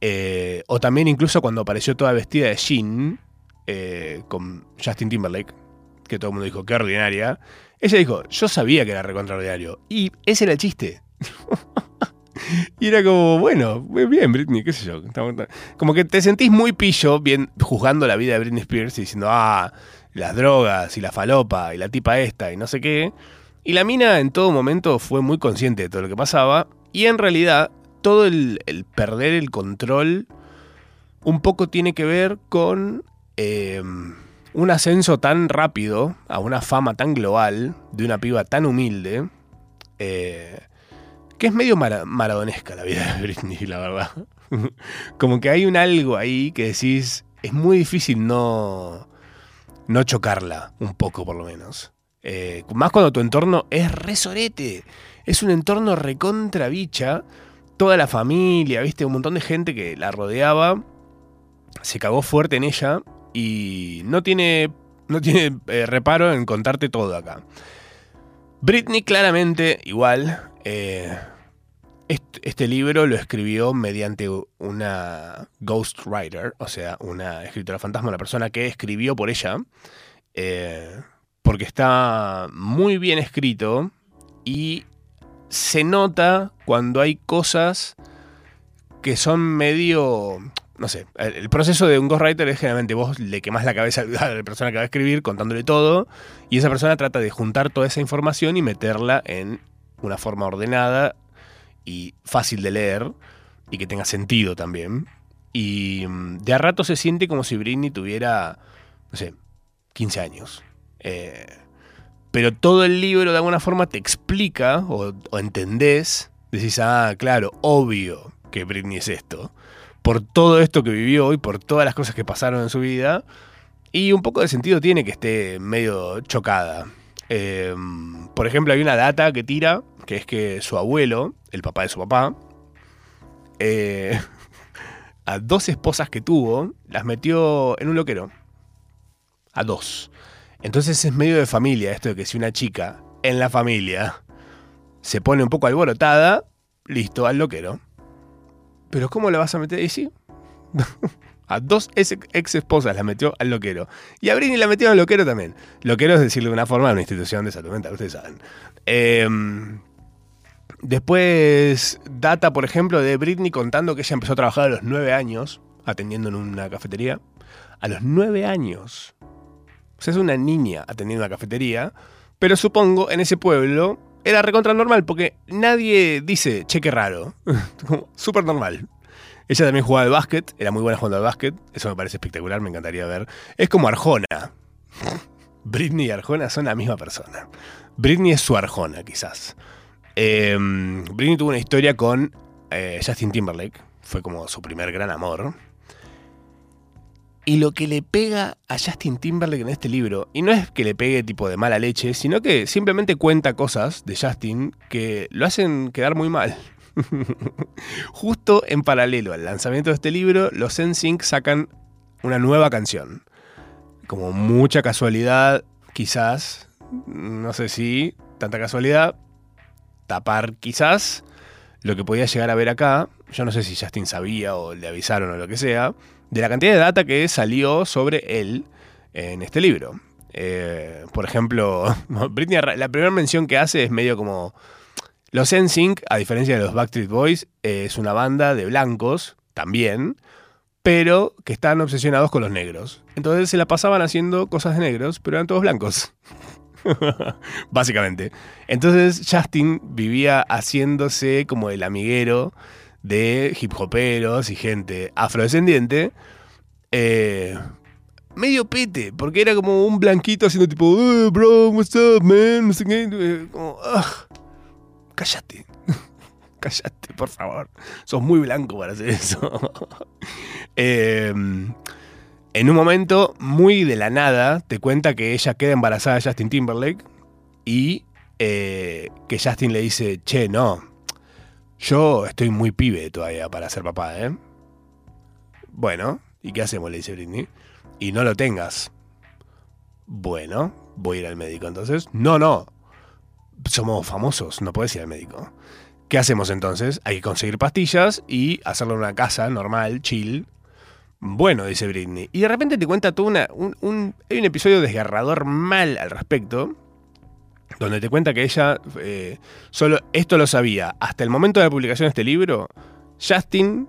Speaker 2: Eh, o también incluso cuando apareció toda vestida de jean, eh, con Justin Timberlake, que todo el mundo dijo, qué ordinaria. Ella dijo, yo sabía que era recontraordinario. Y ese era el chiste. (laughs) y era como, bueno, muy bien, Britney, qué sé yo. Como que te sentís muy pillo bien juzgando la vida de Britney Spears y diciendo, ah, las drogas y la falopa y la tipa esta y no sé qué. Y la mina en todo momento fue muy consciente de todo lo que pasaba. Y en realidad, todo el perder el control un poco tiene que ver con Em, un ascenso tan rápido a una fama tan global de una piba tan humilde, eh, que es medio maradonesca la vida de (laughs) Britney, la verdad. (laughs) Como que hay un algo ahí que decís, es muy difícil no, no chocarla, un poco por lo menos. Eh, más cuando tu entorno es resorete, es un entorno recontra bicha, toda la familia, viste, un montón de gente que la rodeaba, se cagó fuerte en ella y no tiene, no tiene eh, reparo en contarte todo acá. Britney claramente, igual, eh, este, libro lo escribió mediante una ghostwriter, o sea, una escritora fantasma, una persona que escribió por ella, eh, porque está muy bien escrito y se nota cuando hay cosas que son medio no sé, el proceso de un ghostwriter es generalmente vos le quemás la cabeza (laughs) a la persona que va a escribir contándole todo y esa persona trata de juntar toda esa información y meterla en una forma ordenada y fácil de leer y que tenga sentido también. Y mm, de a rato se siente como si Britney tuviera, no sé, 15 años. Eh, pero todo el libro de alguna forma te explica o, o entendés, decís, ah, claro, obvio que Britney es esto por todo esto que vivió y por todas las cosas que pasaron en su vida. Y un poco de sentido tiene que esté medio chocada. Em, por ejemplo, hay una data que tira, que es que su abuelo, el papá de su papá, eh, (laughs) a dos esposas que tuvo, las metió en un loquero. A dos. Entonces es medio de familia esto de que si una chica en la familia se pone un poco alborotada, listo, al loquero. Pero ¿cómo la vas a meter? Y sí. (laughs) a dos ex, esposas la metió al loquero. Y a Britney la metió al loquero también. Loquero es decirle de una forma a una institución de salud mental, ustedes saben. Em, después, data, por ejemplo, de Britney contando que ella empezó a trabajar a los nueve años, atendiendo en una cafetería. A los nueve años. O sea, es una niña atendiendo una cafetería. Pero supongo en ese pueblo era recontra normal porque nadie dice, che, qué raro. (laughs) Súper normal. Ella también jugaba al básquet, era muy buena jugando al básquet. Eso me parece espectacular, me encantaría ver. Es como Arjona. (laughs) Britney y Arjona son la misma persona. Britney es su Arjona, quizás. Em, Britney tuvo una historia con eh, Justin Timberlake. Fue como su primer gran amor. Y lo que le pega a Justin Timberlake en este libro, y no es que le pegue tipo de mala leche, sino que simplemente cuenta cosas de Justin que lo hacen quedar muy mal. (laughs) Justo en paralelo al lanzamiento de este libro, los NSYNC sacan una nueva canción. Como mucha casualidad, quizás, no sé si tanta casualidad, tapar quizás lo que podía llegar a ver acá, yo no sé si Justin sabía o le avisaron o lo que sea, de la cantidad de data que salió sobre él en este libro. Eh, por ejemplo, (laughs) Britney, la primera mención que hace es medio como... Los NSYNC, a diferencia de los Backstreet Boys, es una banda de blancos también, pero que están obsesionados con los negros. Entonces se la pasaban haciendo cosas de negros, pero eran todos blancos. (laughs) Básicamente. Entonces Justin vivía haciéndose como el amiguero de hip hoperos y gente afrodescendiente. Eh, medio pete, porque era como un blanquito haciendo tipo, "Eh, bro, what's up, man? No sé qué. Eh, Como, "Ah, cállate. (laughs) cállate, por favor. Sos muy blanco para hacer eso. (laughs) Eh, en un momento, muy de la nada, te cuenta que ella queda embarazada de Justin Timberlake y que Justin le dice, che, no, yo estoy muy pibe todavía para ser papá, ¿eh? Bueno, ¿y qué hacemos? Le dice Britney. Y no lo tengas. Bueno, voy a ir al médico entonces. No, no. Somos famosos, no puedes ir al médico. ¿Qué hacemos entonces? Hay que conseguir pastillas y hacerlo en una casa normal, chill. Bueno, dice Britney. Y de repente te cuenta todo una, un, un- hay un episodio desgarrador mal al respecto, donde te cuenta que ella eh, solo esto lo sabía hasta el momento de la publicación de este libro. Justin,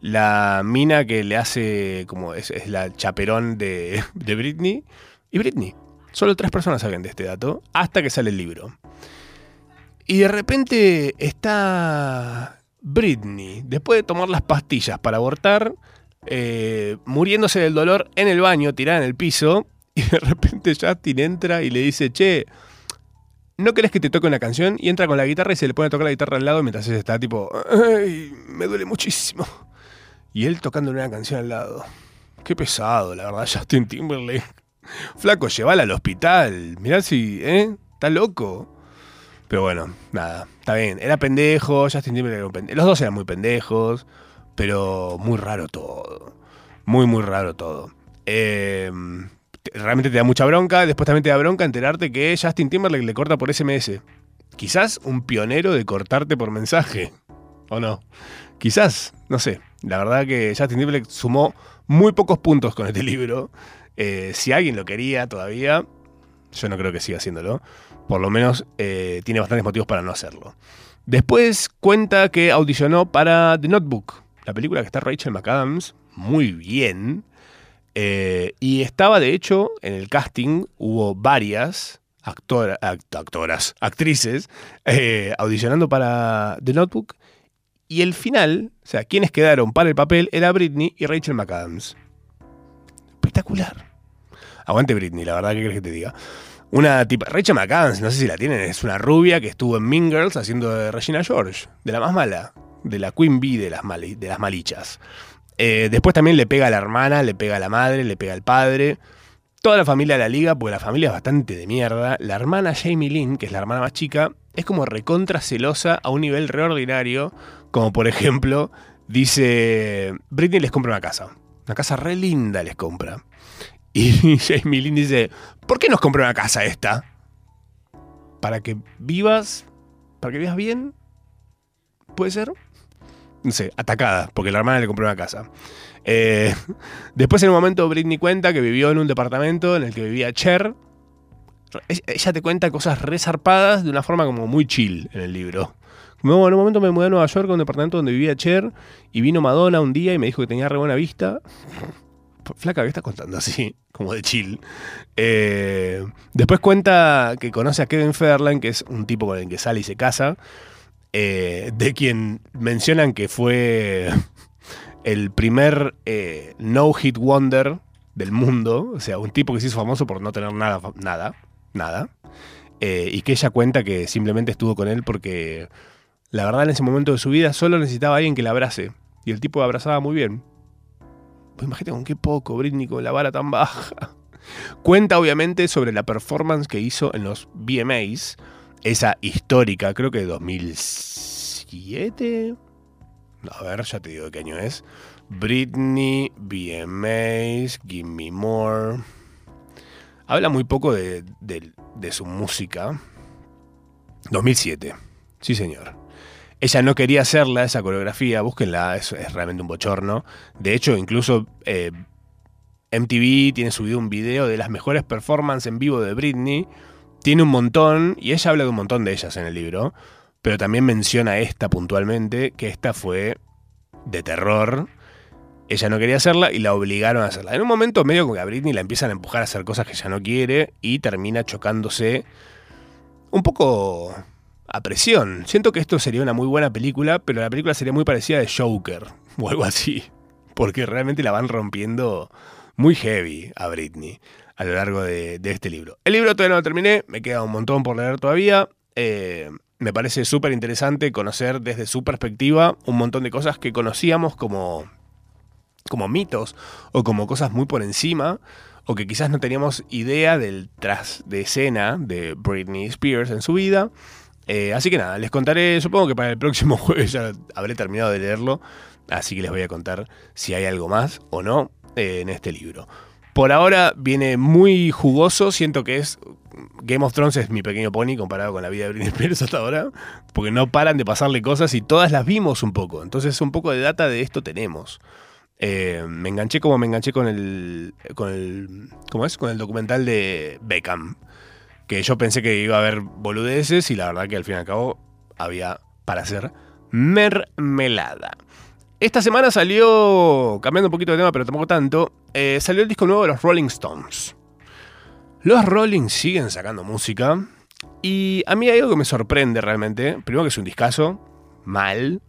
Speaker 2: la mina que le hace como es, la chaperón de, de Britney, y Britney. Solo tres personas saben de este dato hasta que sale el libro. Y de repente está Britney, después de tomar las pastillas para abortar, eh, muriéndose del dolor en el baño, tirada en el piso, y de repente Justin entra y le dice, che, ¿no querés que te toque una canción? Y entra con la guitarra y se le pone a tocar la guitarra al lado mientras ella está tipo, ay, me duele muchísimo. Y él tocando una canción al lado. Qué pesado, la verdad, Justin Timberlake. Flaco, llévala al hospital. Mirá si, ¿eh? Está loco. Pero bueno, nada, está bien. Era pendejo, Justin Timberlake era un pendejo. Los dos eran muy pendejos, pero muy raro todo. Muy, muy raro todo. Eh, realmente te da mucha bronca. Después también te da bronca enterarte que Justin Timberlake le corta por SMS. Quizás un pionero de cortarte por mensaje. ¿O no? Quizás, no sé. La verdad que Justin Timberlake sumó muy pocos puntos con este libro. Eh, si alguien lo quería todavía, yo no creo que siga haciéndolo. Por lo menos eh, tiene bastantes motivos para no hacerlo. Después cuenta que audicionó para The Notebook, la película que está Rachel McAdams, muy bien. Eh, y estaba, de hecho, en el casting, hubo varias act- actoras, actrices, eh, audicionando para The Notebook. Y el final, o sea, quienes quedaron para el papel era Britney y Rachel McAdams. Espectacular. Aguante Britney, la verdad, ¿qué crees que te diga? Una tipa, Rachel McAdams, no sé si la tienen, es una rubia que estuvo en Mean Girls haciendo de Regina George, de la más mala, de la Queen Bee de las, de las malichas. Eh, después también le pega a la hermana, le pega a la madre, le pega al padre. Toda la familia de la liga, porque la familia es bastante de mierda. La hermana Jamie Lynn, que es la hermana más chica, es como recontra celosa a un nivel reordinario. Como por ejemplo, dice: Britney les compra una casa. Una casa re linda les compra. Y (laughs) Jamie Lynn dice: ¿Por qué nos compra una casa esta? Para que vivas. Para que vivas bien. ¿Puede ser? No sé, atacada, porque la hermana le compró una casa. Eh, (laughs) después, en un momento, Britney cuenta que vivió en un departamento en el que vivía Cher. Ella- te cuenta cosas resarpadas de una forma como muy chill en el libro. Como, en un momento me mudé a Nueva York a un departamento donde vivía Cher y vino Madonna un día y me dijo que tenía re buena vista. (laughs) Flaca, ¿qué estás contando así? Como de chill. Eh, después cuenta que conoce a Kevin Federline, que es un tipo con el que sale y se casa, eh, de quien mencionan que fue el primer eh, no-hit wonder del mundo, o sea, un tipo que se hizo famoso por no tener nada, nada, nada, eh, y que ella cuenta que simplemente estuvo con él porque la verdad en ese momento de su vida solo necesitaba alguien que la abrace, y el tipo la abrazaba muy bien. Pues imagínate con qué poco, Britney con la vara tan baja. Cuenta obviamente sobre la performance que hizo en los VMAs, esa histórica, creo que de 2007. A ver, ya te digo qué año es. Britney, VMAs, Give Me More. Habla muy poco de, de- su música. 2007. Sí, señor. Ella no quería hacerla, esa coreografía, búsquenla, es, es realmente un bochorno. De hecho, incluso eh, MTV tiene subido un video de las mejores performances en vivo de Britney. Tiene un montón, y ella habla de un montón de ellas en el libro, pero también menciona esta puntualmente, que esta fue de terror. Ella no quería hacerla y la obligaron a hacerla. En un momento medio como que a Britney la empiezan a empujar a hacer cosas que ella no quiere y termina chocándose un poco a presión. Siento que esto sería una muy buena película, pero la película sería muy parecida de Joker o algo así. Porque realmente la van rompiendo muy heavy a Britney a lo largo de, este libro. El libro todavía no lo terminé, me queda un montón por leer todavía. Eh, me parece súper interesante conocer desde su perspectiva un montón de cosas que conocíamos como, como mitos o como cosas muy por encima o que quizás no teníamos idea del tras de escena de Britney Spears en su vida. Eh, así que nada, les contaré, supongo que para el próximo (laughs) jueves ya habré terminado de leerlo, así que les voy a contar si hay algo más o no eh, en este libro. Por ahora viene muy jugoso, siento que es Game of Thrones es mi pequeño pony comparado con la vida de Britney Spears hasta ahora, porque no paran de pasarle cosas y todas las vimos un poco, entonces un poco de data de esto tenemos. Eh, me enganché como me enganché con el, con el, ¿cómo es? Con el documental de Beckham, que yo pensé que iba a haber boludeces y la verdad que al fin y al cabo había para hacer mermelada. Esta semana salió, cambiando un poquito de tema, pero tampoco tanto, eh, salió el disco nuevo de los Rolling Stones. Los Rolling siguen sacando música y a mí hay algo que me sorprende realmente. Primero que es un discazo, mal,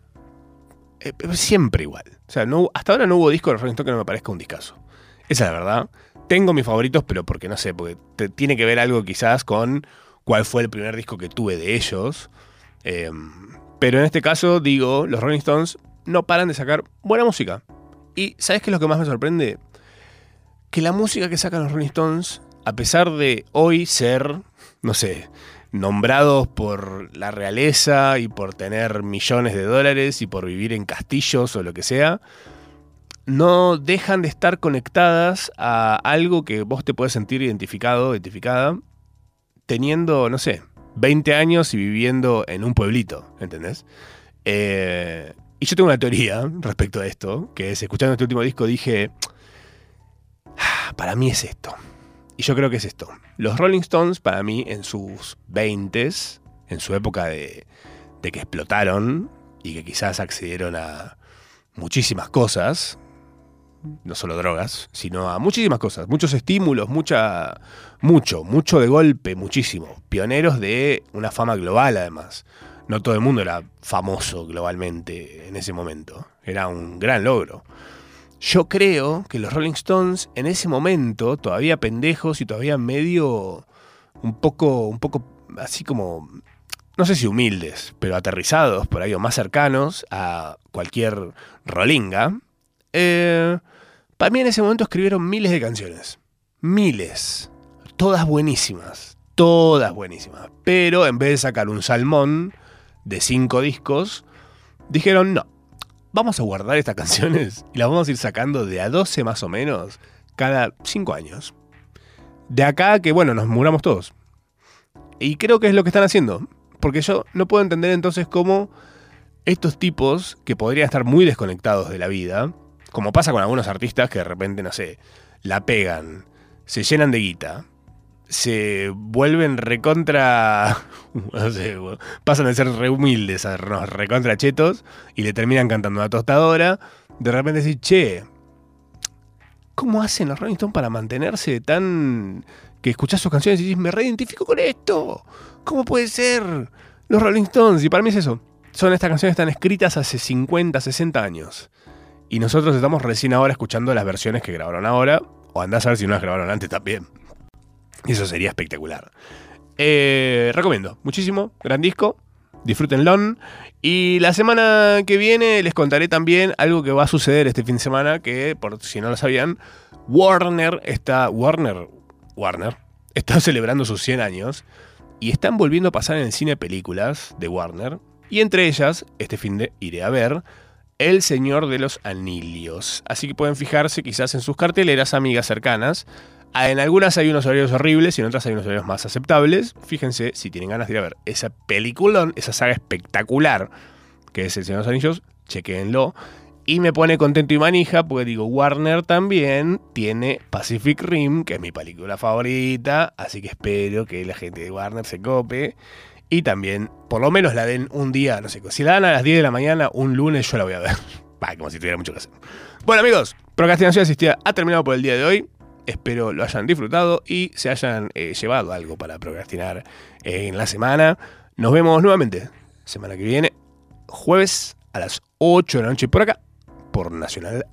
Speaker 2: eh, pero siempre igual. O sea, hasta ahora no hubo disco de los Rolling Stones que no me parezca un discazo. Esa es la verdad. Tengo mis favoritos, pero porque no sé, porque tiene que ver algo quizás con cuál fue el primer disco que tuve de ellos. Eh, pero en este caso, digo, los Rolling Stones no paran de sacar buena música. Y ¿sabes qué es lo que más me sorprende? Que la música que sacan los Rolling Stones, a pesar de hoy ser, no sé, nombrados por la realeza y por tener millones de dólares y por vivir en castillos o lo que sea, no dejan de estar conectadas a algo que vos te puedes sentir identificado, identificada, teniendo, no sé, 20 años y viviendo en un pueblito, ¿entendés? Eh, y yo tengo una teoría respecto a esto, que es, escuchando este último disco dije, "Ah, para mí es esto. Y yo creo que es esto. Los Rolling Stones, para mí, en sus 20s, en su época de, de que explotaron y que quizás accedieron a muchísimas cosas, no solo drogas, sino a muchísimas cosas, muchos estímulos, mucha, mucho, mucho de golpe, muchísimo. Pioneros de una fama global, además. No todo el mundo era famoso globalmente en ese momento. Era un gran logro. Yo creo que los Rolling Stones en ese momento, todavía pendejos y todavía medio un poco, un poco así como, no sé si humildes, pero aterrizados por ahí o más cercanos a cualquier rolinga, eh, para mí en ese momento escribieron miles de canciones. Miles. Todas buenísimas. Todas buenísimas. Pero en vez de sacar un salmón de cinco discos, dijeron no. Vamos a guardar estas (laughs) canciones y las vamos a ir sacando de a 12 más o menos cada 5 años. De acá que, bueno, nos muramos todos. Y creo que es lo que están haciendo. Porque yo no puedo entender entonces cómo estos tipos, que podrían estar muy desconectados de la vida, como pasa con algunos artistas que de repente, no sé, la pegan, se llenan de guita, se vuelven recontra. (laughs) No sé, pasan de ser re humildes a recontra chetos y le terminan cantando una tostadora. De repente decís, che, ¿cómo hacen los Rolling Stones para mantenerse tan. que escuchás sus canciones y dices, me reidentifico con esto? ¿Cómo puede ser? Los Rolling Stones, y para mí es eso. Son estas canciones están escritas hace 50, 60 años. Y nosotros estamos recién ahora escuchando las versiones que grabaron ahora, o andás a ver si no las grabaron antes también. Eso sería espectacular. Eh, recomiendo, muchísimo, gran disco. disfrútenlo. Y la semana que viene les contaré también algo que va a suceder este fin de semana, que por si no lo sabían, Warner está, Warner, Warner, está (laughs) celebrando sus 100 años y están volviendo a pasar en el cine películas de Warner. Y entre ellas, este fin de iré a ver El Señor de los Anillos. Así que pueden fijarse quizás en sus carteleras amigas cercanas. Ah, En algunas hay unos horarios horribles y en otras hay unos horarios más aceptables. Fíjense si tienen ganas de ir a ver esa peliculón, esa saga espectacular que es El Señor de los Anillos, chequenlo. Y me pone contento y manija porque digo, Warner también tiene Pacific Rim, que es mi película favorita, así que espero que la gente de Warner se cope. Y también, por lo menos la den un día, no sé, si la dan a las 10 de la mañana, un lunes yo la voy a ver. (laughs) Va, como si tuviera mucho que hacer. Bueno amigos, Procrastinación Asistida ha terminado por el día de hoy. Espero lo hayan disfrutado y se hayan eh, llevado algo para procrastinar en la semana. Nos vemos nuevamente semana que viene, jueves a las 8 de la noche por acá, por Nacional